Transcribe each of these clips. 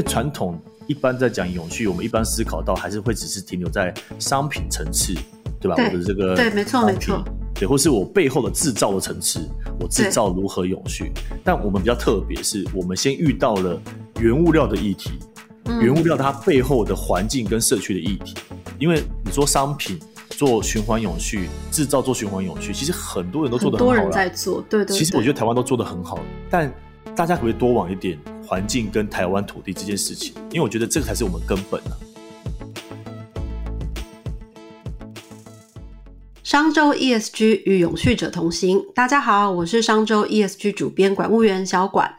为传统一般在讲永续，我们一般思考到还是会只是停留在商品层次，对吧？我的这个对，没错，没错，对，或是我背后的制造的层次，我制造如何永续？但我们比较特别，是我们先遇到了原物料的议题，原物料它背后的环境跟社区的议题，因为你说商品。做循环永续制造，做循环永续，其实很多人都做的很好了。多人在做，对对。其实我觉得台湾都做的很好，但大家可不可以多往一点环境跟台湾土地这件事情？因为我觉得这个才是我们根本啊。商周 ESG 与永续者同行，大家好，我是商周 ESG 主编管务员小管。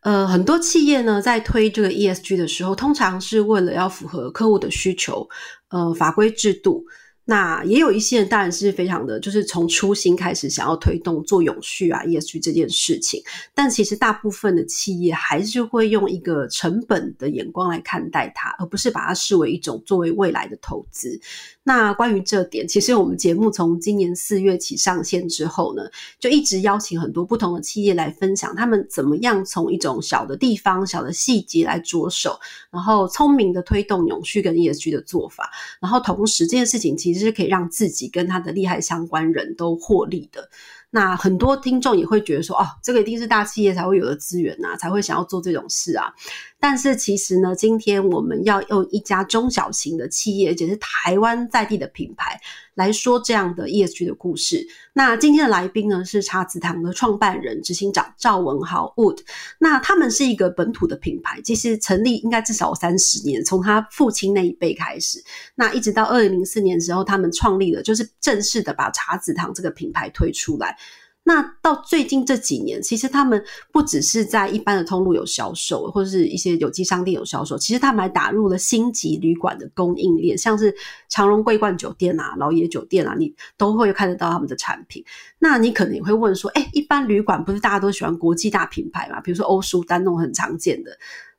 呃，很多企业呢在推这个 ESG 的时候，通常是为了要符合客户的需求，呃，法规制度。那也有一些人当然是非常的，就是从初心开始想要推动做永续啊 ESG 这件事情，但其实大部分的企业还是会用一个成本的眼光来看待它，而不是把它视为一种作为未来的投资。那关于这点，其实我们节目从今年四月起上线之后呢，就一直邀请很多不同的企业来分享他们怎么样从一种小的地方、小的细节来着手，然后聪明的推动永续跟 ESG 的做法，然后同时这件事情其实其实可以让自己跟他的利害相关人都获利的。那很多听众也会觉得说，哦，这个一定是大企业才会有的资源呐，才会想要做这种事啊。但是其实呢，今天我们要用一家中小型的企业，而且是台湾在地的品牌来说这样的 ESG 的故事。那今天的来宾呢是茶子堂的创办人、执行长赵文豪 Wood。那他们是一个本土的品牌，其实成立应该至少三十年，从他父亲那一辈开始，那一直到二零零四年的时候，他们创立了，就是正式的把茶子堂这个品牌推出来。那到最近这几年，其实他们不只是在一般的通路有销售，或者是一些有机商店有销售，其实他们还打入了星级旅馆的供应链，像是长荣桂冠酒店啊、老爷酒店啊，你都会看得到他们的产品。那你可能也会问说，哎，一般旅馆不是大家都喜欢国际大品牌嘛？比如说欧舒丹那种很常见的。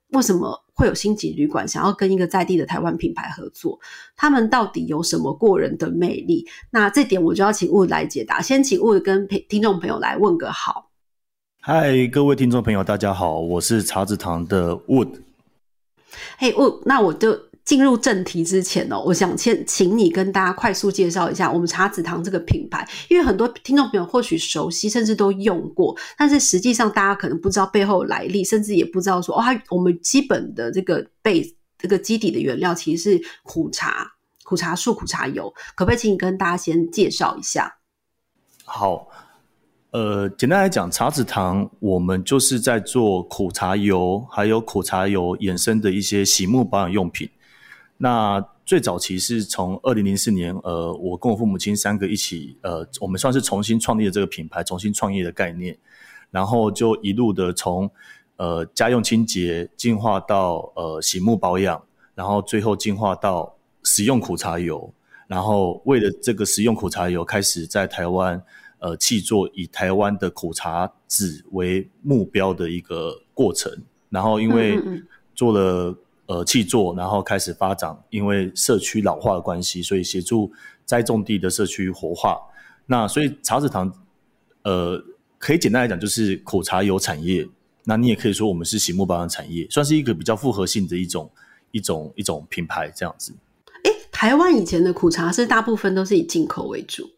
为什么会有星级旅馆想要跟一个在地的台湾品牌合作？他们到底有什么过人的魅力？那这点我就要请物来解答。先请物跟听众朋友来问个好。嗨，各位听众朋友，大家好，我是茶子堂的 Wood。嘿，Wood，那我就。进入正题之前哦，我想先请你跟大家快速介绍一下我们茶子堂这个品牌，因为很多听众朋友或许熟悉，甚至都用过，但是实际上大家可能不知道背后来历，甚至也不知道说哦，我们基本的这个背这个基底的原料其实是苦茶、苦茶树、苦茶油，可不可以请你跟大家先介绍一下？好。呃，简单来讲，茶子堂我们就是在做苦茶油，还有苦茶油衍生的一些洗沐保养用品。那最早期是从二零零四年，呃，我跟我父母亲三个一起，呃，我们算是重新创立了这个品牌，重新创业的概念，然后就一路的从呃家用清洁进化到呃洗沐保养，然后最后进化到食用苦茶油，然后为了这个食用苦茶油，开始在台湾呃去做以台湾的苦茶籽为目标的一个过程，然后因为做了。呃，气作，然后开始发展，因为社区老化的关系，所以协助栽种地的社区活化。那所以茶子堂，呃，可以简单来讲就是苦茶油产业。那你也可以说我们是喜木保养产业，算是一个比较复合性的一种一种一种品牌这样子。哎，台湾以前的苦茶是大部分都是以进口为主。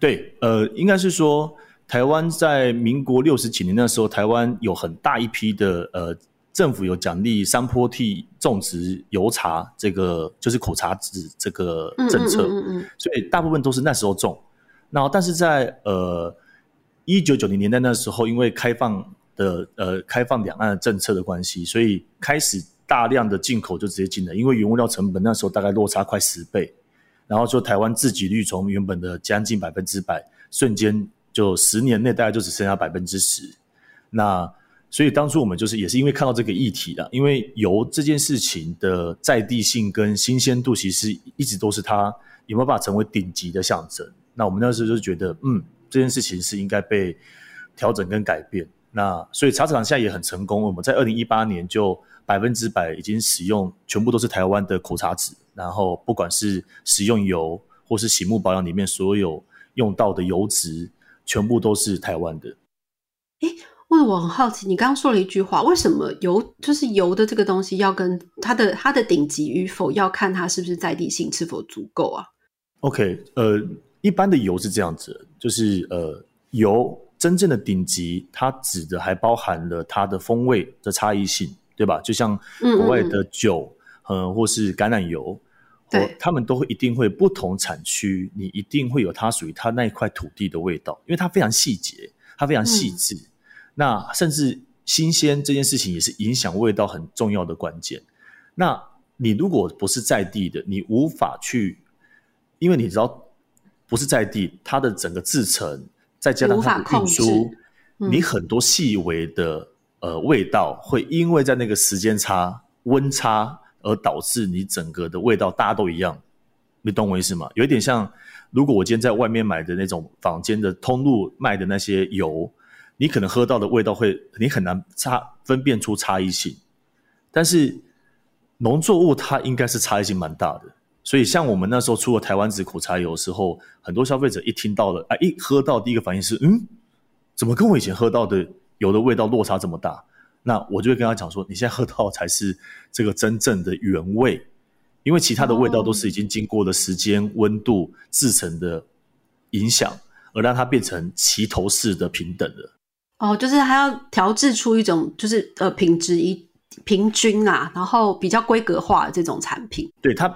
对，呃，应该是说台湾在民国六十几年那时候，台湾有很大一批的呃。政府有奖励山坡地种植油茶，这个就是苦茶籽这个政策，所以大部分都是那时候种。然后，但是在呃一九九零年代那时候，因为开放的呃开放两岸的政策的关系，所以开始大量的进口就直接进了，因为原物料成本那时候大概落差快十倍，然后就台湾自给率从原本的将近百分之百，瞬间就十年内大概就只剩下百分之十。那所以当初我们就是也是因为看到这个议题的，因为油这件事情的在地性跟新鲜度，其实一直都是它有没有办法成为顶级的象征。那我们那时候就觉得，嗯，这件事情是应该被调整跟改变。那所以茶厂现在也很成功，我们在二零一八年就百分之百已经使用全部都是台湾的苦茶籽，然后不管是食用油或是洗沐保养里面所有用到的油脂，全部都是台湾的。诶问我很好奇，你刚刚说了一句话，为什么油就是油的这个东西要跟它的它的顶级与否要看它是不是在地性是否足够啊？OK，呃，一般的油是这样子，就是呃，油真正的顶级，它指的还包含了它的风味的差异性，对吧？就像国外的酒，呃，或是橄榄油，对，他们都会一定会不同产区，你一定会有它属于它那一块土地的味道，因为它非常细节，它非常细致。那甚至新鲜这件事情也是影响味道很重要的关键。那你如果不是在地的，你无法去，因为你知道不是在地，它的整个制成再加上它的运输，你很多细微的呃味道会因为在那个时间差、温差而导致你整个的味道大家都一样。你懂我意思吗？有一点像，如果我今天在外面买的那种坊间的通路卖的那些油。你可能喝到的味道会，你很难差分辨出差异性，但是农作物它应该是差异性蛮大的，所以像我们那时候出了台湾紫苦茶油时候，很多消费者一听到了，哎，一喝到第一个反应是，嗯，怎么跟我以前喝到的油的味道落差这么大？那我就会跟他讲说，你现在喝到才是这个真正的原味，因为其他的味道都是已经经过了时间、温度、制成的影响，而让它变成齐头式的平等的。哦，就是还要调制出一种，就是呃品质一平均啊，然后比较规格化的这种产品。对它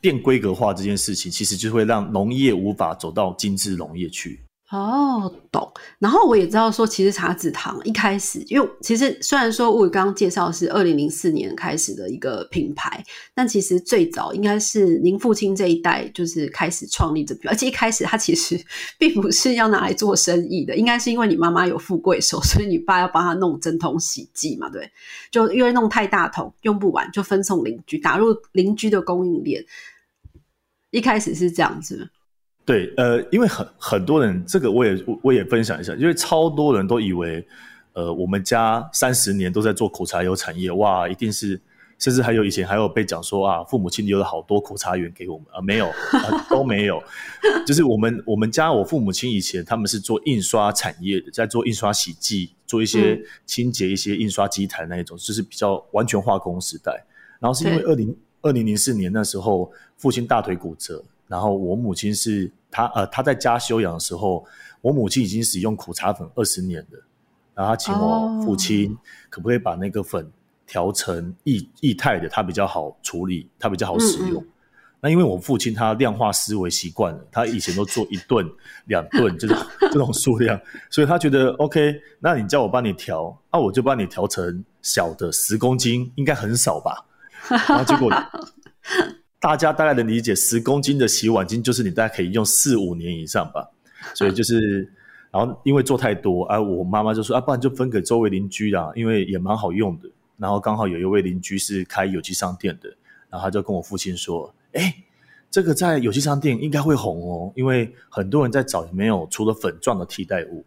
变规格化这件事情，其实就会让农业无法走到精致农业去。哦，懂。然后我也知道说，其实茶籽糖一开始，因为其实虽然说我刚刚介绍是二零零四年开始的一个品牌，但其实最早应该是您父亲这一代就是开始创立这品牌，而且一开始他其实 并不是要拿来做生意的，应该是因为你妈妈有富贵手，所以你爸要帮他弄针筒洗剂嘛，对，就因为弄太大桶用不完，就分送邻居，打入邻居的供应链。一开始是这样子。对，呃，因为很很多人，这个我也我也分享一下，因为超多人都以为，呃，我们家三十年都在做苦茶油产业，哇，一定是，甚至还有以前还有被讲说啊，父母亲留了好多苦茶园给我们啊，没有，都没有，就是我们我们家我父母亲以前他们是做印刷产业的，在做印刷洗剂，做一些清洁一些印刷机台那一种，就是比较完全化工时代，然后是因为二零二零零四年那时候父亲大腿骨折。然后我母亲是她呃她在家休养的时候，我母亲已经使用苦茶粉二十年了，然后她请我父亲可不可以把那个粉调成液液态的，它比较好处理，它比较好使用。那因为我父亲他量化思维习惯了，他以前都做一顿两顿这种这种数量，所以他觉得 OK，那你叫我帮你调，那我就帮你调成小的十公斤，应该很少吧？然后结果。大家大概能理解，十公斤的洗碗巾就是你大概可以用四五年以上吧。所以就是，然后因为做太多，啊，我妈妈就说啊，不然就分给周围邻居啦，因为也蛮好用的。然后刚好有一位邻居是开有机商店的，然后他就跟我父亲说：“哎，这个在有机商店应该会红哦，因为很多人在找没有除了粉状的替代物。”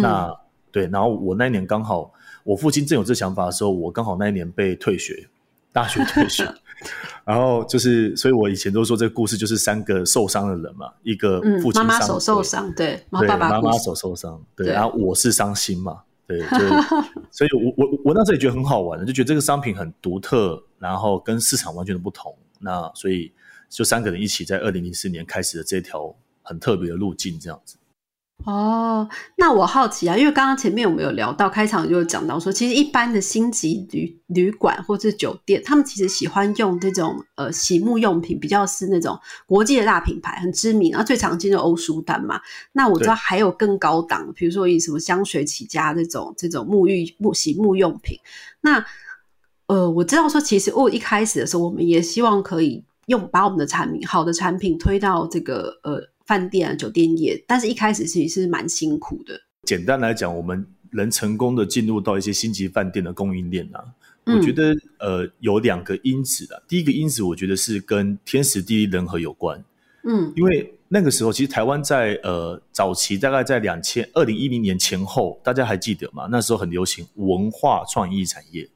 那对，然后我那一年刚好，我父亲正有这想法的时候，我刚好那一年被退学，大学退学。然后就是，所以我以前都说这个故事就是三个受伤的人嘛，一个父亲妈妈手受伤，对，对，妈妈手受伤，对，然后我是伤心嘛，对，就所以，我我我那时候也觉得很好玩的，就觉得这个商品很独特，然后跟市场完全的不同，那所以就三个人一起在二零零四年开始了这条很特别的路径，这样子。哦，那我好奇啊，因为刚刚前面我们有聊到开场就有讲到说，其实一般的星级旅旅馆或者酒店，他们其实喜欢用这种呃洗沐用品，比较是那种国际的大品牌，很知名，然后最常见的欧舒丹嘛。那我知道还有更高档，比如说以什么香水起家这种这种沐浴沐洗沐用品。那呃，我知道说，其实我一开始的时候，我们也希望可以用把我们的产品好的产品推到这个呃。饭店啊，酒店业，但是一开始其实是蛮辛苦的。简单来讲，我们能成功的进入到一些星级饭店的供应链啊，我觉得呃有两个因子啊。第一个因子，我觉得是跟天时地利人和有关。嗯，因为那个时候其实台湾在呃早期，大概在两千二零一零年前后，大家还记得吗？那时候很流行文化创意产业。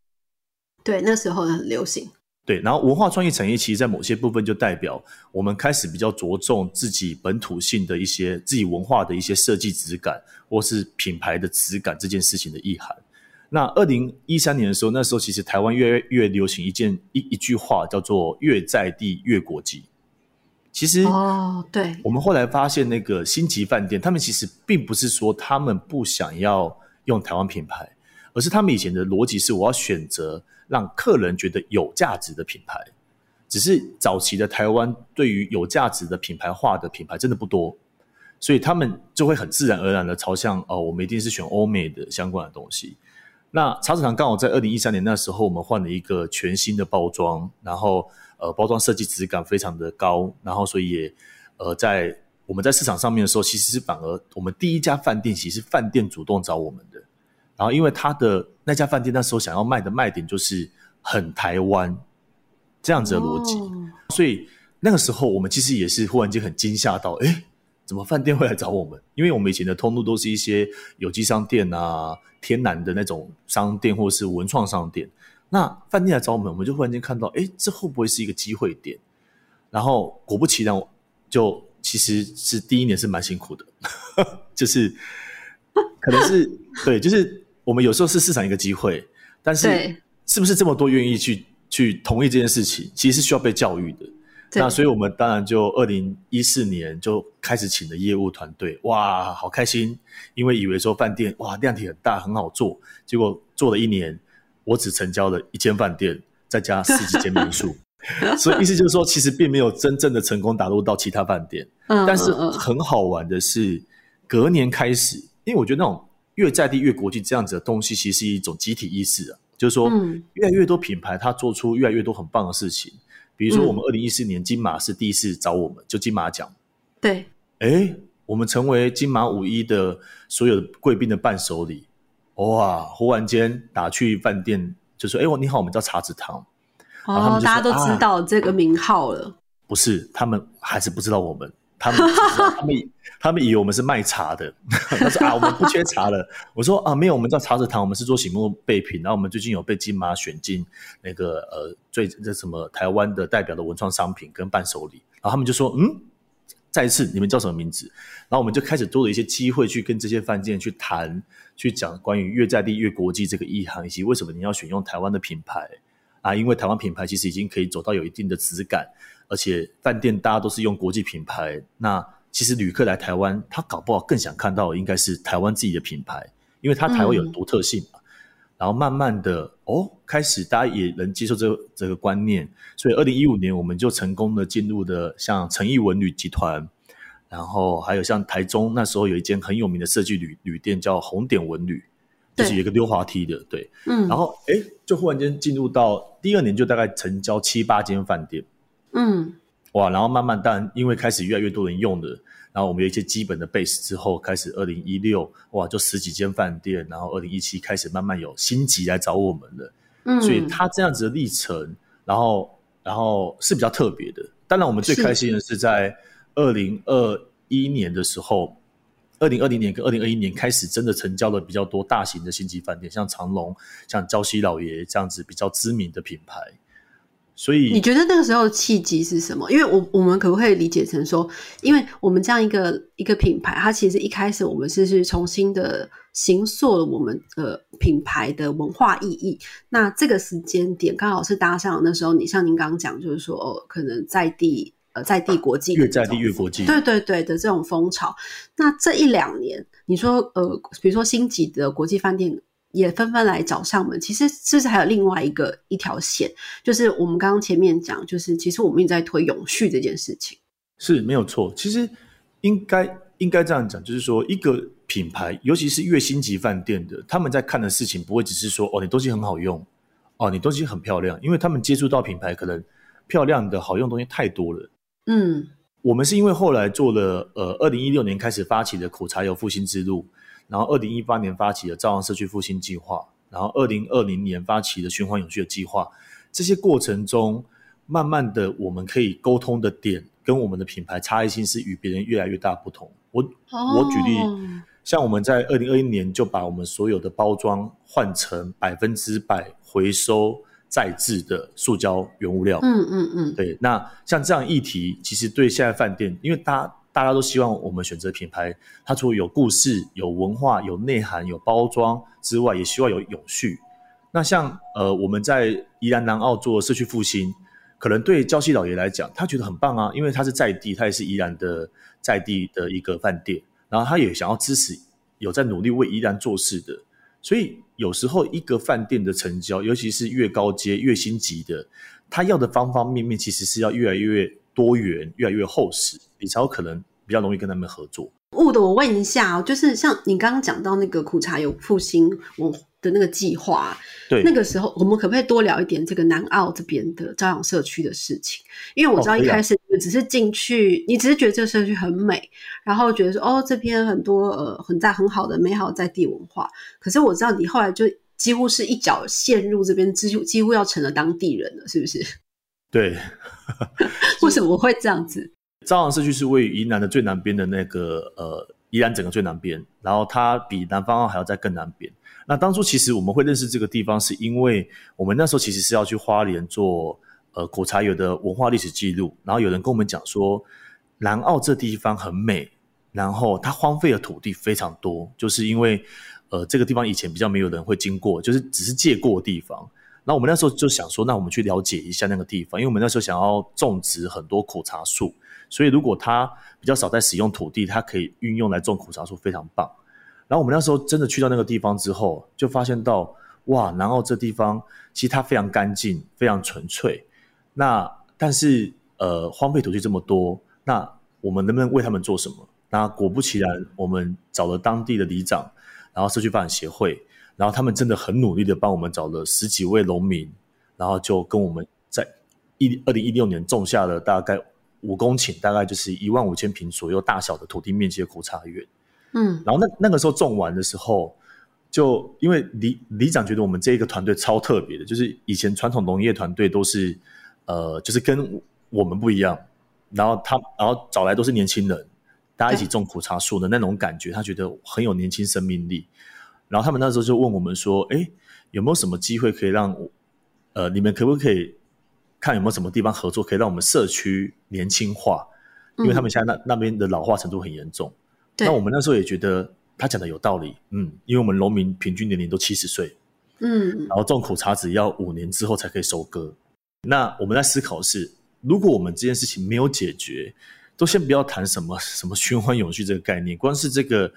对，那时候很流行。对，然后文化创意产业其实，在某些部分就代表我们开始比较着重自己本土性的一些自己文化的一些设计质感，或是品牌的质感这件事情的意涵。那二零一三年的时候，那时候其实台湾越越流行一件一一句话，叫做“越在地越国际”。其实哦，对，我们后来发现，那个星级饭店，他们其实并不是说他们不想要用台湾品牌，而是他们以前的逻辑是，我要选择。让客人觉得有价值的品牌，只是早期的台湾对于有价值的品牌化的品牌真的不多，所以他们就会很自然而然的朝向哦，我们一定是选欧美的相关的东西。那茶子堂刚好在二零一三年那时候，我们换了一个全新的包装，然后呃，包装设计质感非常的高，然后所以也呃，在我们在市场上面的时候，其实是反而我们第一家饭店其实是饭店主动找我们的。然后，因为他的那家饭店那时候想要卖的卖点就是很台湾这样子的逻辑，所以那个时候我们其实也是忽然间很惊吓到，哎，怎么饭店会来找我们？因为我们以前的通路都是一些有机商店啊、天然的那种商店或是文创商店，那饭店来找我们，我们就忽然间看到，哎，这会不会是一个机会点？然后果不其然，就其实是第一年是蛮辛苦的，就是可能是对，就是。我们有时候是市场一个机会，但是是不是这么多愿意去去同意这件事情，其实是需要被教育的。那所以我们当然就二零一四年就开始请的业务团队，哇，好开心，因为以为说饭店哇量体很大很好做，结果做了一年，我只成交了一间饭店，再加十几间民宿，所以意思就是说，其实并没有真正的成功打入到其他饭店。嗯，但是很好玩的是，隔年开始，因为我觉得那种。越在地越国际这样子的东西，其实是一种集体意识啊。就是说，越来越多品牌它做出越来越多很棒的事情。比如说，我们二零一四年金马是第一次找我们，就金马奖。对，哎，我们成为金马五一的所有贵宾的伴手礼。哇！忽然间打去饭店就说：“哎，我你好，我们叫茶子堂。”哦，大家都知道这个名号了。不是，他们还是不知道我们。他们他们他们以为我们是卖茶的，他说啊，我们不缺茶了。我说啊，没有，我们叫茶子堂，我们是做醒目备品。然后我们最近有被金马选进那个呃最这什么台湾的代表的文创商品跟伴手礼。然后他们就说，嗯，再一次你们叫什么名字？然后我们就开始多了一些机会去跟这些饭店去谈，去讲关于越在地越国际这个意涵，以及为什么你要选用台湾的品牌啊？因为台湾品牌其实已经可以走到有一定的质感。而且饭店大家都是用国际品牌，那其实旅客来台湾，他搞不好更想看到应该是台湾自己的品牌，因为他台湾有独特性嘛。然后慢慢的哦，开始大家也能接受这这个观念，所以二零一五年我们就成功的进入的像诚毅文旅集团，然后还有像台中那时候有一间很有名的设计旅旅店叫红点文旅，就是有一个溜滑梯的，对，嗯，然后哎，就忽然间进入到第二年就大概成交七八间饭店。嗯，哇，然后慢慢，当然因为开始越来越多人用的，然后我们有一些基本的 base 之后，开始二零一六，哇，就十几间饭店，然后二零一七开始慢慢有星级来找我们了，嗯，所以他这样子的历程，然后然后是比较特别的。当然，我们最开心的是在二零二一年的时候，二零二零年跟二零二一年开始真的成交了比较多大型的星级饭店，像长隆、像礁溪老爷这样子比较知名的品牌。所以你觉得那个时候契机是什么？因为我我们可不可以理解成说，因为我们这样一个一个品牌，它其实一开始我们是是重新的形塑了我们呃品牌的文化意义。那这个时间点刚好是搭上那时候，你像您刚刚讲，就是说哦，可能在地呃在地国际越在地越国际，对对对的这种风潮。那这一两年，你说呃，比如说星级的国际饭店。也纷纷来找上门。其实，是不是还有另外一个一条线？就是我们刚刚前面讲，就是其实我们一直在推永续这件事情。是没有错。其实应该应该这样讲，就是说一个品牌，尤其是月星级饭店的，他们在看的事情不会只是说哦，你东西很好用，哦，你东西很漂亮，因为他们接触到品牌，可能漂亮的好用东西太多了。嗯，我们是因为后来做了呃，二零一六年开始发起的苦茶油复兴之路。然后，二零一八年发起的朝阳社区复兴计划，然后二零二零年发起的循环永续的计划。这些过程中，慢慢的，我们可以沟通的点跟我们的品牌差异性是与别人越来越大不同。我我举例，像我们在二零二一年就把我们所有的包装换成百分之百回收再制的塑胶原物料。嗯嗯嗯，对，那像这样议题，其实对现在饭店，因为大家大家都希望我们选择品牌，它除了有故事、有文化、有内涵、有包装之外，也希望有永续。那像呃，我们在宜兰南澳做社区复兴，可能对礁溪老爷来讲，他觉得很棒啊，因为他是在地，他也是宜兰的在地的一个饭店，然后他也想要支持有在努力为宜兰做事的，所以有时候一个饭店的成交，尤其是越高阶、越星级的，他要的方方面面其实是要越来越多元、越来越厚实，你才有可能比较容易跟他们合作。雾的，我问一下哦，就是像你刚刚讲到那个苦茶有复兴文的那个计划，对，那个时候我们可不可以多聊一点这个南澳这边的朝阳社区的事情？因为我知道一开始你只是进去，你只是觉得这个社区很美，然后觉得说哦这边很多呃很在很好的美好在地文化，可是我知道你后来就几乎是一脚陷入这边，几乎几乎要成了当地人了，是不是？对，为什么会这样子？朝阳社区是位于宜兰的最南边的那个呃宜兰整个最南边，然后它比南方澳还要在更南边。那当初其实我们会认识这个地方，是因为我们那时候其实是要去花莲做呃苦茶油的文化历史记录，然后有人跟我们讲说，南澳这地方很美，然后它荒废的土地非常多，就是因为呃这个地方以前比较没有人会经过，就是只是借过地方。那我们那时候就想说，那我们去了解一下那个地方，因为我们那时候想要种植很多苦茶树。所以，如果它比较少在使用土地，它可以运用来种苦茶树，非常棒。然后我们那时候真的去到那个地方之后，就发现到哇，南澳这地方其实它非常干净，非常纯粹。那但是呃，荒废土地这么多，那我们能不能为他们做什么？那果不其然，我们找了当地的里长，然后社区发展协会，然后他们真的很努力的帮我们找了十几位农民，然后就跟我们在一二零一六年种下了大概。五公顷大概就是一万五千平左右大小的土地面积的苦茶园，嗯，然后那那个时候种完的时候，就因为李李长觉得我们这一个团队超特别的，就是以前传统农业团队都是呃，就是跟我们不一样，然后他然后找来都是年轻人，大家一起种苦茶树的那种感觉，他觉得很有年轻生命力。然后他们那时候就问我们说：“哎，有没有什么机会可以让呃，你们可不可以？”看有没有什么地方合作可以让我们社区年轻化，因为他们现在那那边的老化程度很严重。那我们那时候也觉得他讲的有道理，嗯，因为我们农民平均年龄都七十岁，嗯，然后种苦茶籽要五年之后才可以收割。那我们在思考是，如果我们这件事情没有解决，都先不要谈什么什么循环永续这个概念，光是这个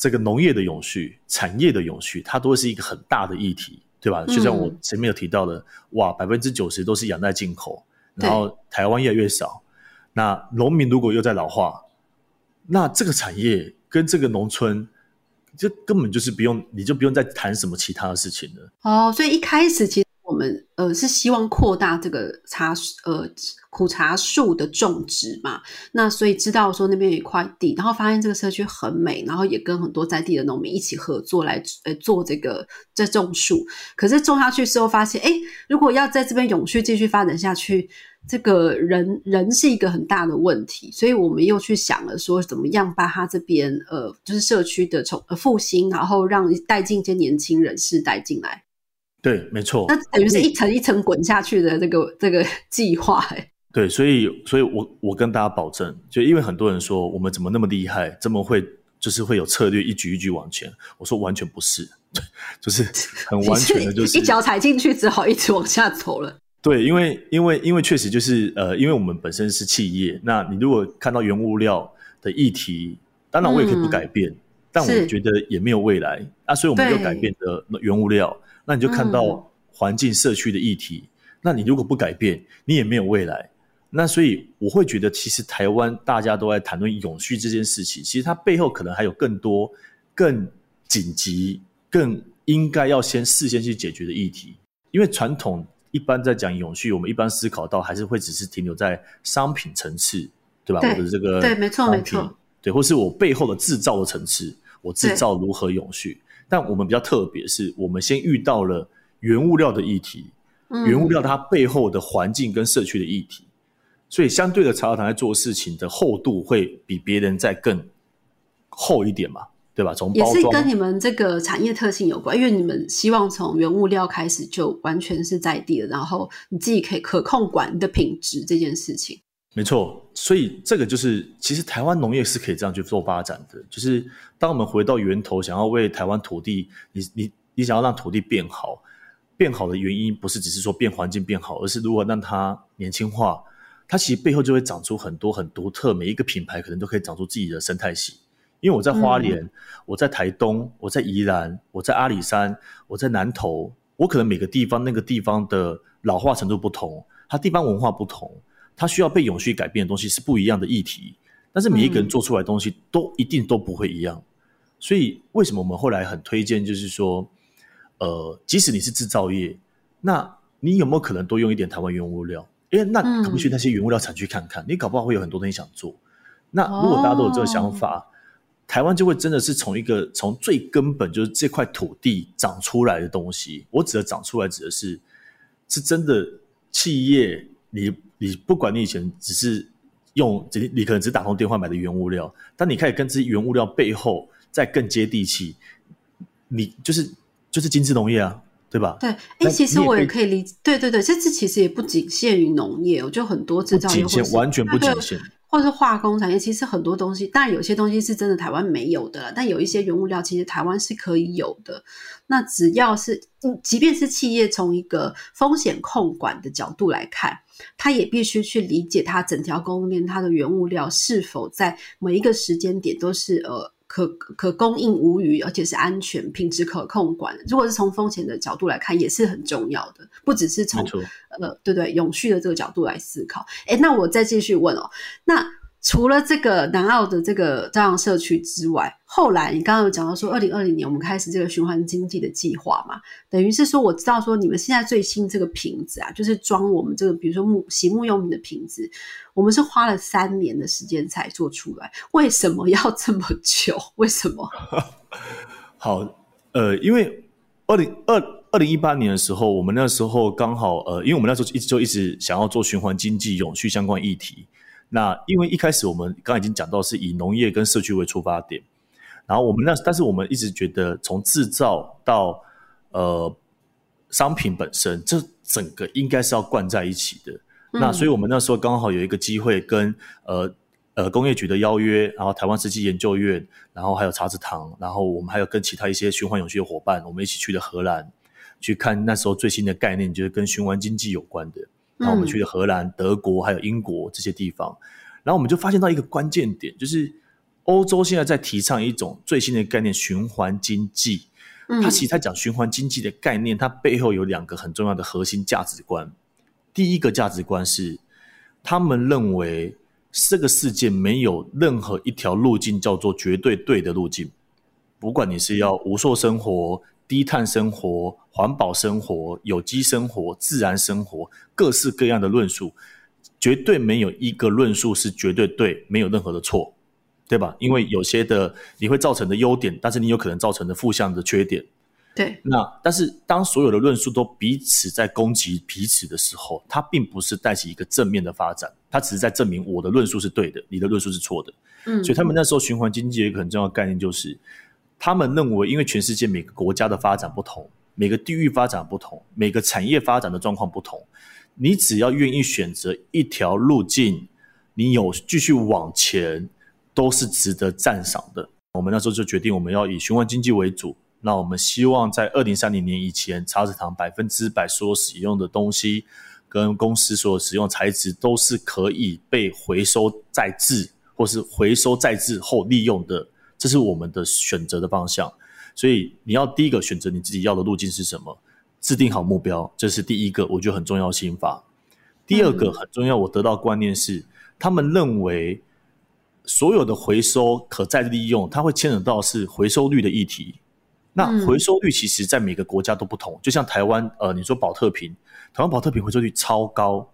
这个农业的永续、产业的永续，它都会是一个很大的议题。对吧？就像我前面有提到的，哇，百分之九十都是仰赖进口，然后台湾越来越少。那农民如果又在老化，那这个产业跟这个农村，就根本就是不用，你就不用再谈什么其他的事情了。哦，所以一开始其实我们呃是希望扩大这个茶呃。苦茶树的种植嘛，那所以知道说那边有一块地，然后发现这个社区很美，然后也跟很多在地的农民一起合作来呃做这个在种树。可是种下去之后发现，哎，如果要在这边永续继续发展下去，这个人人是一个很大的问题，所以我们又去想了说，怎么样把他这边呃就是社区的重复兴，然后让带进一些年轻人士带进来。对，没错，那等于是一层一层滚下去的这个这个 计划，哎。对，所以，所以我我跟大家保证，就因为很多人说我们怎么那么厉害，这么会，就是会有策略，一局一局往前。我说完全不是，就是很完全的，就是一脚踩进去，只好一直往下走了。对，因为因为因为确实就是呃，因为我们本身是企业，那你如果看到原物料的议题，当然我也可以不改变，但我觉得也没有未来啊，所以我们就改变的原物料，那你就看到环境社区的议题，那你如果不改变，你也没有未来。那所以我会觉得，其实台湾大家都在谈论永续这件事情，其实它背后可能还有更多、更紧急、更应该要先事先去解决的议题。因为传统一般在讲永续，我们一般思考到还是会只是停留在商品层次，对吧？我的这个对，没错，没错，对，或是我背后的制造的层次，我制造如何永续？但我们比较特别，是我们先遇到了原物料的议题，原物料它背后的环境跟社区的议题。所以，相对的，茶道堂在做事情的厚度会比别人再更厚一点嘛？对吧？从也是跟你们这个产业特性有关，因为你们希望从原物料开始就完全是在地的，然后你自己可以可控管你的品质这件事情。没错，所以这个就是，其实台湾农业是可以这样去做发展的。就是当我们回到源头，想要为台湾土地，你你你想要让土地变好，变好的原因不是只是说变环境变好，而是如何让它年轻化，它其实背后就会长出很多很独特，每一个品牌可能都可以长出自己的生态系。因为我在花莲，我在台东，我在宜兰，我在阿里山，我在南投，我可能每个地方那个地方的老化程度不同，它地方文化不同。它需要被永续改变的东西是不一样的议题，但是每一个人做出来的东西都一定都不会一样。所以为什么我们后来很推荐，就是说，呃，即使你是制造业，那你有没有可能多用一点台湾原物料？因为，那可不可以去那些原物料产区看看？你搞不好会有很多东西想做。那如果大家都有这个想法，台湾就会真的是从一个从最根本就是这块土地长出来的东西。我指的长出来，指的是是真的企业你。你不管你以前只是用，只你可能只打通电话买的原物料，当你开始跟这些原物料背后再更接地气，你就是就是精致农业啊，对吧？对，哎，其实我也可以理，对对对，这这其实也不仅限于农业，我就很多制造业，完全不仅限，或者是化工产业，其实很多东西，当然有些东西是真的台湾没有的，但有一些原物料其实台湾是可以有的。那只要是，即便是企业从一个风险控管的角度来看。他也必须去理解它整条供应链，它的原物料是否在每一个时间点都是呃可可供应无虞，而且是安全、品质可控管。如果是从风险的角度来看，也是很重要的，不只是从呃对对永续的这个角度来思考。哎，那我再继续问哦，那。除了这个南澳的这个朝阳社区之外，后来你刚刚有讲到说，二零二零年我们开始这个循环经济的计划嘛，等于是说我知道说你们现在最新这个瓶子啊，就是装我们这个比如说木洗沐用品的瓶子，我们是花了三年的时间才做出来，为什么要这么久？为什么？好，呃，因为二零二二零一八年的时候，我们那时候刚好呃，因为我们那时候一直就一直想要做循环经济、永续相关议题。那因为一开始我们刚已经讲到是以农业跟社区为出发点，然后我们那但是我们一直觉得从制造到呃商品本身，这整个应该是要灌在一起的。那所以我们那时候刚好有一个机会跟呃呃工业局的邀约，然后台湾设计研究院，然后还有茶子堂，然后我们还有跟其他一些循环永续的伙伴，我们一起去了荷兰去看那时候最新的概念，就是跟循环经济有关的。然后我们去了荷兰、德国还有英国这些地方，然后我们就发现到一个关键点，就是欧洲现在在提倡一种最新的概念——循环经济。它其实在讲循环经济的概念，它背后有两个很重要的核心价值观。第一个价值观是，他们认为这个世界没有任何一条路径叫做绝对对的路径，不管你是要无塑生活。低碳生活、环保生活、有机生活、自然生活，各式各样的论述，绝对没有一个论述是绝对对，没有任何的错，对吧？因为有些的你会造成的优点，但是你有可能造成的负向的缺点。对，那但是当所有的论述都彼此在攻击彼此的时候，它并不是带起一个正面的发展，它只是在证明我的论述是对的，你的论述是错的。嗯，所以他们那时候循环经济有一个很重要的概念就是。他们认为，因为全世界每个国家的发展不同，每个地域发展不同，每个产业发展的状况不同，你只要愿意选择一条路径，你有继续往前，都是值得赞赏的。我们那时候就决定，我们要以循环经济为主。那我们希望在二零三零年以前，茶籽糖百分之百所使用的东西，跟公司所使用材质，都是可以被回收再制，或是回收再制后利用的。这是我们的选择的方向，所以你要第一个选择你自己要的路径是什么，制定好目标，这是第一个，我觉得很重要心法。第二个很重要，我得到观念是，他们认为所有的回收可再利用，它会牵扯到是回收率的议题。那回收率其实在每个国家都不同，就像台湾，呃，你说保特瓶，台湾保特瓶回收率超高，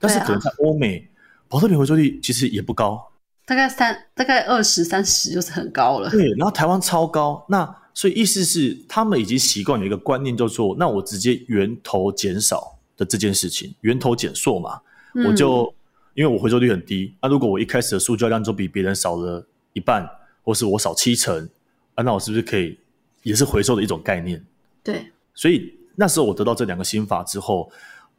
但是可能在欧美，保特瓶回收率其实也不高。大概三，大概二十三十就是很高了。对，然后台湾超高，那所以意思是他们已经习惯有一个观念，叫做那我直接源头减少的这件事情，源头减缩嘛，我就因为我回收率很低，那如果我一开始的塑胶量就比别人少了一半，或是我少七成，啊，啊，那我是不是可以也是回收的一种概念？对，所以那时候我得到这两个心法之后。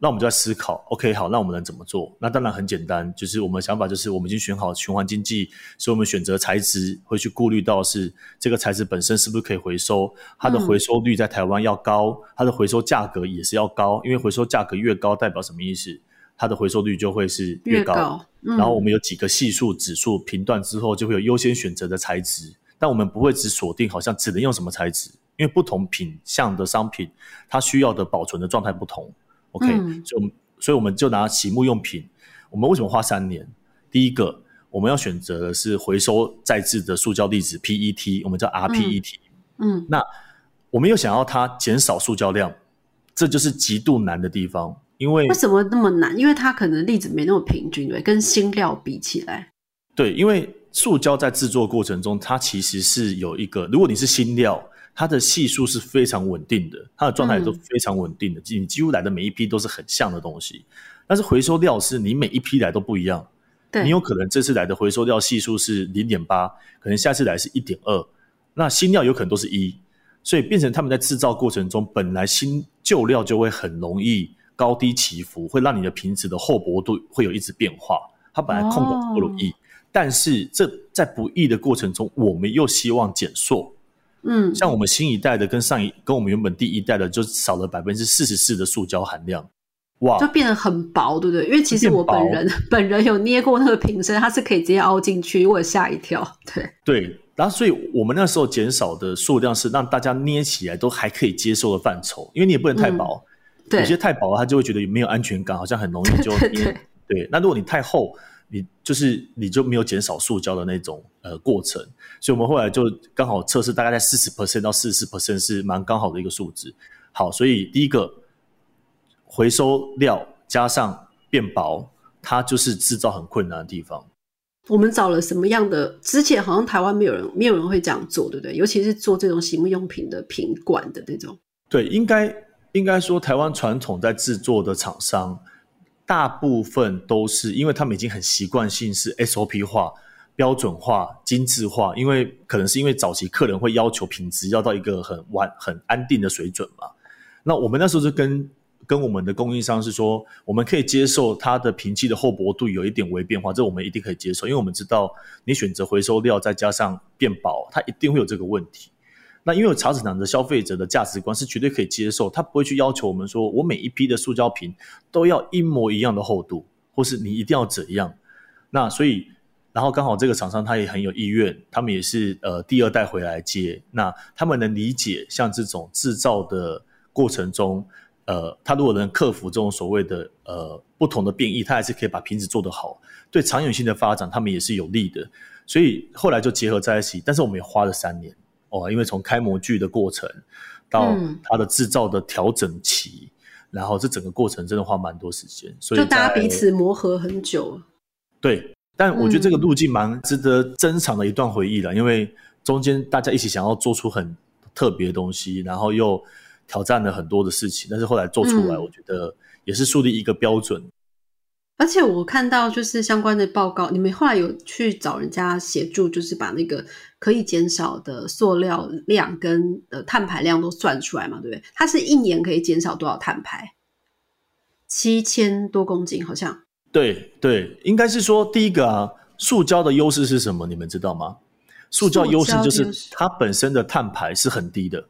那我们就在思考，OK，好，那我们能怎么做？那当然很简单，就是我们的想法就是我们已经选好循环经济，所以我们选择材质会去顾虑到是这个材质本身是不是可以回收，它的回收率在台湾要高，它的回收价格也是要高，因为回收价格越高代表什么意思？它的回收率就会是越高。然后我们有几个系数指数评断之后，就会有优先选择的材质，但我们不会只锁定好像只能用什么材质，因为不同品相的商品，它需要的保存的状态不同。OK，所以，我们所以我们就拿洗沐用品，我们为什么花三年？第一个，我们要选择的是回收再制的塑胶粒子 PET，我们叫 rPET。嗯，那我们又想要它减少塑胶量，这就是极度难的地方。因为为什么那么难？因为它可能粒子没那么平均，对，跟新料比起来。对，因为塑胶在制作过程中，它其实是有一个，如果你是新料。它的系数是非常稳定的，它的状态都非常稳定的，你几乎来的每一批都是很像的东西。但是回收料是你每一批来都不一样，你有可能这次来的回收料系数是零点八，可能下次来是一点二，那新料有可能都是一，所以变成他们在制造过程中，本来新旧料就会很容易高低起伏，会让你的瓶子的厚薄度会有一直变化。它本来控管不容易，但是这在不易的过程中，我们又希望减塑。嗯，像我们新一代的跟上一跟我们原本第一代的就少了百分之四十四的塑胶含量，哇，就变得很薄，对不对？因为其实我本人本人有捏过那个瓶身，它是可以直接凹进去，我吓一跳。对对，然后所以我们那时候减少的数量是让大家捏起来都还可以接受的范畴，因为你也不能太薄，对，有些太薄了，他就会觉得没有安全感，好像很容易就捏。对，那如果你太厚。你就是你就没有减少塑胶的那种呃过程，所以我们后来就刚好测试，大概在四十 percent 到四十 percent 是蛮刚好的一个数值。好，所以第一个回收料加上变薄，它就是制造很困难的地方。我们找了什么样的？之前好像台湾没有人没有人会这样做，对不对？尤其是做这种洗沐用品的瓶管的那种。对，应该应该说台湾传统在制作的厂商。大部分都是因为他们已经很习惯性是 SOP 化、标准化、精致化，因为可能是因为早期客人会要求品质要到一个很完很安定的水准嘛。那我们那时候就跟跟我们的供应商是说，我们可以接受它的瓶器的厚薄度有一点微变化，这我们一定可以接受，因为我们知道你选择回收料再加上变薄，它一定会有这个问题。那因为茶子厂的消费者的价值观是绝对可以接受，他不会去要求我们说，我每一批的塑胶瓶都要一模一样的厚度，或是你一定要怎样。那所以，然后刚好这个厂商他也很有意愿，他们也是呃第二代回来接，那他们能理解像这种制造的过程中，呃，他如果能克服这种所谓的呃不同的变异，他还是可以把瓶子做得好，对长远性的发展他们也是有利的。所以后来就结合在一起，但是我们也花了三年。哦，因为从开模具的过程到它的制造的调整期，然后这整个过程真的花蛮多时间，所以就大家彼此磨合很久。对，但我觉得这个路径蛮值得珍藏的一段回忆了，因为中间大家一起想要做出很特别的东西，然后又挑战了很多的事情，但是后来做出来，我觉得也是树立一个标准。而且我看到就是相关的报告，你们后来有去找人家协助，就是把那个可以减少的塑料量跟呃碳排量都算出来嘛，对不对？它是一年可以减少多少碳排？七千多公斤，好像。对对，应该是说第一个啊，塑胶的优势是什么？你们知道吗？塑胶优势就是它本身的碳排是很低的。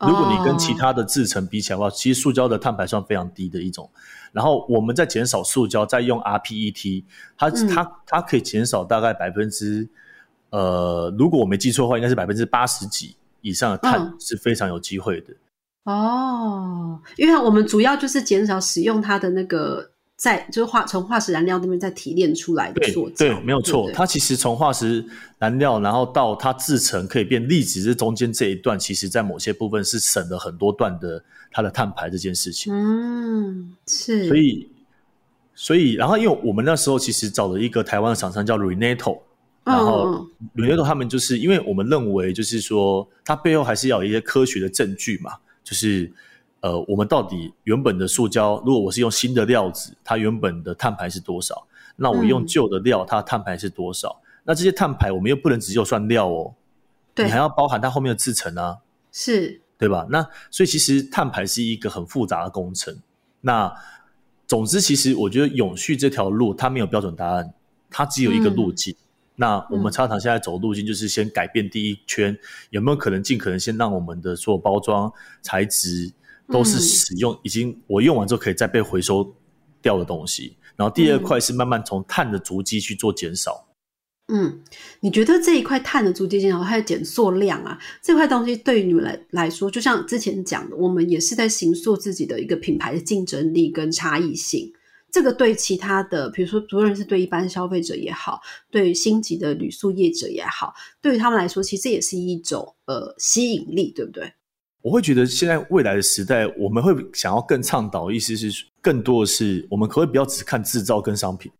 如果你跟其他的制成比起来的话，其实塑胶的碳排算非常低的一种。然后我们在减少塑胶，再用 rPET，它它它可以减少大概百分之呃，如果我没记错的话，应该是百分之八十几以上的碳是非常有机会的。哦，因为我们主要就是减少使用它的那个。在就是化从化石燃料那边再提炼出来的塑胶，对，没有错。它其实从化石燃料，然后到它制成可以变粒子，这中间这一段，其实在某些部分是省了很多段的它的碳排这件事情。嗯，是。所以，所以，然后因为我们那时候其实找了一个台湾的厂商叫 Renato，然后 Renato 他们就是因为我们认为就是说，它背后还是要有一些科学的证据嘛，就是。呃，我们到底原本的塑胶，如果我是用新的料子，它原本的碳排是多少？那我用旧的料，它碳排是多少？那这些碳排我们又不能只有算料哦，对你还要包含它后面的制成啊，是，对吧？那所以其实碳排是一个很复杂的工程。那总之，其实我觉得永续这条路它没有标准答案，它只有一个路径。那我们茶厂现在走路径就是先改变第一圈，有没有可能尽可能先让我们的所有包装材质都是使用已经我用完之后可以再被回收掉的东西。然后第二块是慢慢从碳的足迹去做减少。嗯，你觉得这一块碳的足迹减少还有减塑量啊？这块东西对于你们来来说，就像之前讲的，我们也是在形塑自己的一个品牌的竞争力跟差异性。这个对其他的，比如说，不论是对一般消费者也好，对星级的旅宿业者也好，对于他们来说，其实也是一种呃吸引力，对不对？我会觉得现在未来的时代，我们会想要更倡导，意思是更多的是，我们可不可以不要只看制造跟商品？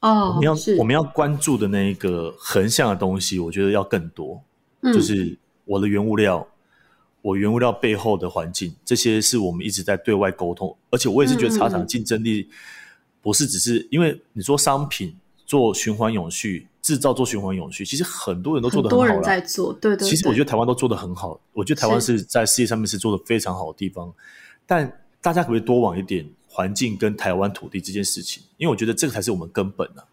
哦，我们要我们要关注的那一个横向的东西，我觉得要更多，就是我的原物料，我原物料背后的环境，这些是我们一直在对外沟通。而且我也是觉得茶厂竞争力不是只是因为你说商品做循环永续，制造做循环永续，其实很多人都做的很好了。在做，对对。其实我觉得台湾都做的很好，我觉得台湾是在世界上面是做的非常好的地方。但大家可不可以多往一点？环境跟台湾土地这件事情，因为我觉得这个才是我们根本啊。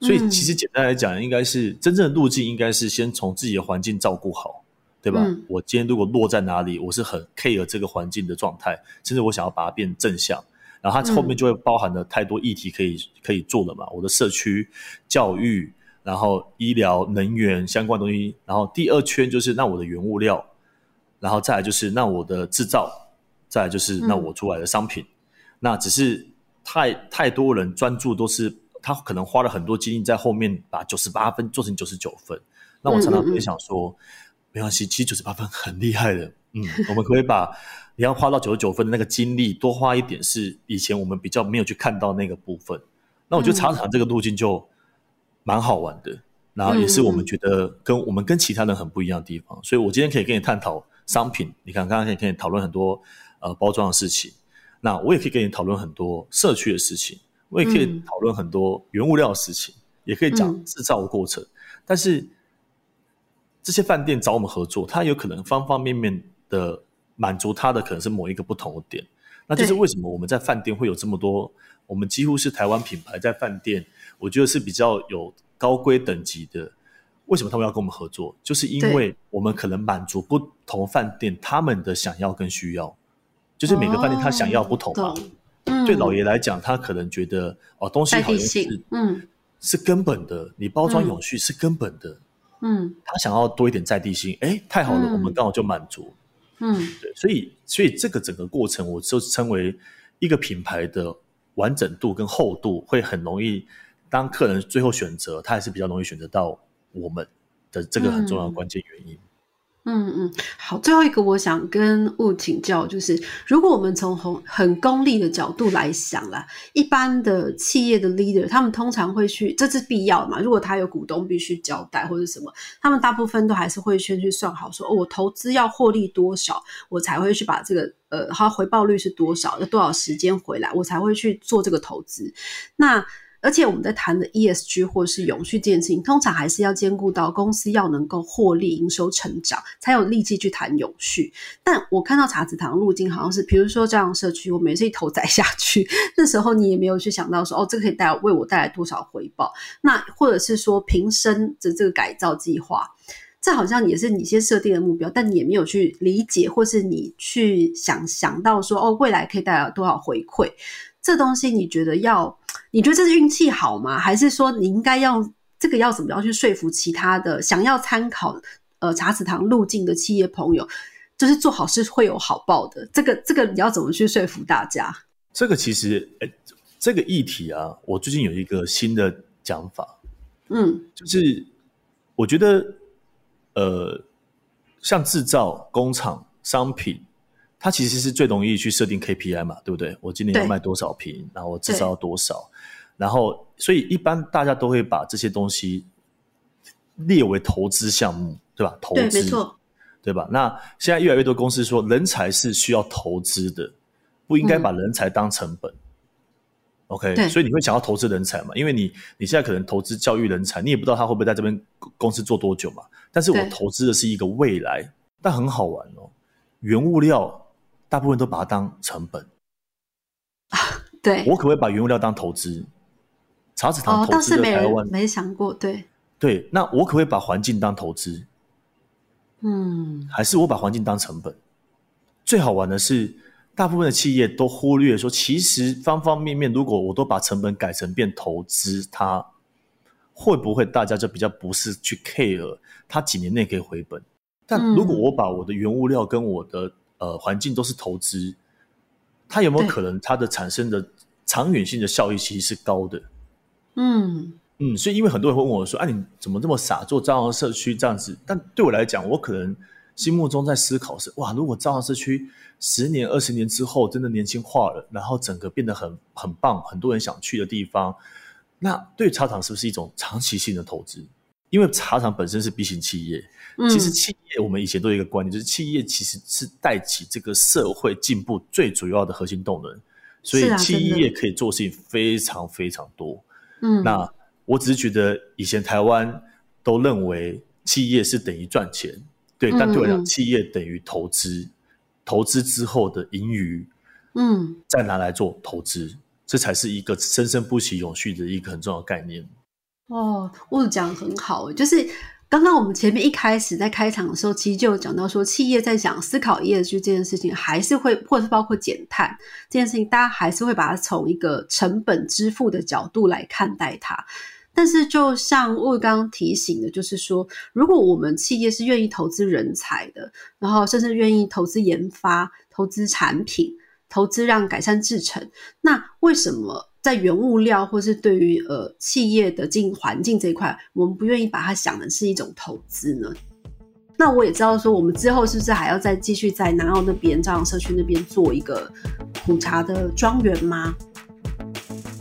所以其实简单来讲，应该是真正的路径，应该是先从自己的环境照顾好，对吧？我今天如果落在哪里，我是很 care 这个环境的状态，甚至我想要把它变正向，然后它后面就会包含了太多议题可以可以做了嘛。我的社区教育，然后医疗、能源相关东西，然后第二圈就是那我的原物料，然后再来就是那我的制造，再来就是那我出来的商品。那只是太太多人专注都是他可能花了很多精力在后面把九十八分做成九十九分。那我常常会想说，没关系，其实九十八分很厉害的。嗯，我们可以把你要花到九十九分的那个精力多花一点，是以前我们比较没有去看到那个部分。那我觉得茶厂这个路径就蛮好玩的，然后也是我们觉得跟我们跟其他人很不一样的地方。所以我今天可以跟你探讨商品，你看刚刚可以跟你讨论很多呃包装的事情。那我也可以跟你讨论很多社区的事情，我也可以讨论很多原物料的事情，也可以讲制造的过程。但是这些饭店找我们合作，它有可能方方面面的满足它的可能是某一个不同的点。那就是为什么我们在饭店会有这么多，我们几乎是台湾品牌在饭店，我觉得是比较有高规等级的。为什么他们要跟我们合作？就是因为我们可能满足不同饭店他们的想要跟需要。就是每个饭店他想要不同嘛，对老爷来讲，他可能觉得哦，东西好用是嗯是根本的，你包装永续是根本的，嗯，他想要多一点在地性，哎，太好了，我们刚好就满足，嗯，对，所以所以这个整个过程，我就称为一个品牌的完整度跟厚度，会很容易，当客人最后选择，他还是比较容易选择到我们的这个很重要的关键原因。嗯嗯嗯，好，最后一个我想跟物请教，就是如果我们从很很功利的角度来想啦，一般的企业的 leader，他们通常会去，这是必要的嘛？如果他有股东必须交代或者什么，他们大部分都还是会先去算好，说我投资要获利多少，我才会去把这个呃，它回报率是多少，要多少时间回来，我才会去做这个投资。那而且我们在谈的 ESG 或是永续这件事情，通常还是要兼顾到公司要能够获利、营收成长，才有力气去谈永续。但我看到茶子堂路径好像是，比如说这样社区，我每次一头栽下去，那时候你也没有去想到说，哦，这个可以带为我带来多少回报？那或者是说平生的这个改造计划，这好像也是你先设定的目标，但你也没有去理解，或是你去想想到说，哦，未来可以带来多少回馈？这东西你觉得要？你觉得这是运气好吗？还是说你应该要这个要怎么样去说服其他的想要参考呃茶子堂路径的企业朋友，就是做好事会有好报的？这个这个你要怎么去说服大家？这个其实诶，这个议题啊，我最近有一个新的讲法，嗯，就是我觉得呃，像制造工厂商品。它其实是最容易去设定 KPI 嘛，对不对？我今年要卖多少瓶，然后我至少要多少，然后所以一般大家都会把这些东西列为投资项目，对吧？投资，没错，对吧？那现在越来越多公司说，人才是需要投资的，不应该把人才当成本。OK，所以你会想要投资人才嘛？因为你你现在可能投资教育人才，你也不知道他会不会在这边公公司做多久嘛。但是我投资的是一个未来，但很好玩哦。原物料大部分都把它当成本，啊对，我可不可以把原物料当投资？茶籽堂哦，投资的台湾，没想过，对，对，那我可不可以把环境当投资？嗯，还是我把环境当成本？最好玩的是，大部分的企业都忽略说，其实方方面面，如果我都把成本改成变投资，它会不会大家就比较不是去 care 它几年内可以回本？但如果嗯我把我的原物料跟我的呃环境都是投资，它有没有可能它的产生的长远性的效益其实是高的？嗯，嗯，所以因为很多人会问我说：“啊，你怎么这么傻，做朝阳社区这样子？”但对我来讲，我可能心目中在思考是：哇，如果朝阳社区十年、二十年之后真的年轻化了，然后整个变得很很棒，很多人想去的地方，那对茶厂是不是一种长期性的投资？因为茶厂本身是 B 型企业，嗯其实企业我们以前都有一个观念，就是企业其实是带起这个社会进步最主要的核心动能，所以企业可以做事情非常非常多。嗯，那我只是觉得以前台湾都认为企业是等于赚钱，对，嗯但对我来讲，嗯企业等于投资，投资之后的盈余嗯，再拿来做投资，这才是一个生生不息、永续的一个很重要的概念。哦，我讲很好，就是刚刚我们前面一开始在开场的时候，其实就有讲到说，企业在想思考 ESG 这件事情，还是会，或者是包括减碳这件事情，大家还是会把它从一个成本支付的角度来看待它。但是，就像我刚刚提醒的，就是说，如果我们企业是愿意投资人才的，然后甚至愿意投资研发、投资产品、投资让改善制成，那为什么在原物料或是对于呃企业的经营环境这一块，我们不愿意把它想的是一种投资呢？那我也知道说，我们之后是不是还要再继续在南澳那边、朝阳社区那边做一个苦茶的庄园吗？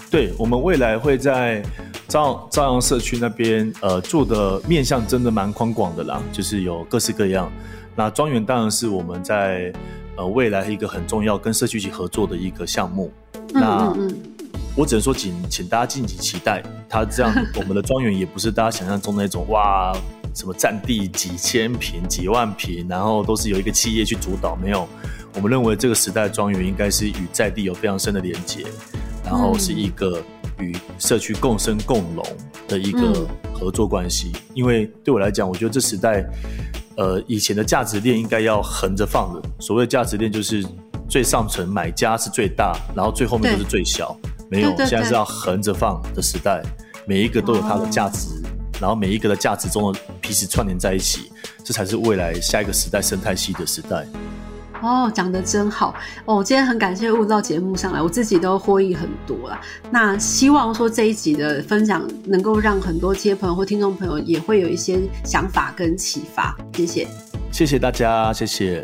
对我们未来会在朝朝阳社区那边，呃，做的面向真的蛮宽广的啦，就是有各式各样。那庄园当然是我们在呃未来一个很重要跟社区一起合作的一个项目。嗯嗯，我只能说，请请大家敬请期待。它这样，我们的庄园也不是大家想象中那种哇，什么占地几千平、几万平，然后都是由一个企业去主导。没有，我们认为这个时代的庄园应该是与在地有非常深的连接，然后是一个与社区共生共荣的一个嗯合作关系。因为对我来讲，我觉得这时代，呃，以前的价值链应该要横着放的。所谓的价值链就是最上层买家是最大，然后最后面就是最小。没有，对对对现在是要横着放的时代，每一个都有它的价值，然后每一个的价值中的彼此串联在一起，这才是未来下一个时代生态系的时代。哦，讲的真好哦！今天很感谢悟到节目上来，我自己都获益很多啦。那希望说这一集的分享能够让很多街朋友或听众朋友也会有一些想法跟启发。谢谢。谢谢大家，谢谢。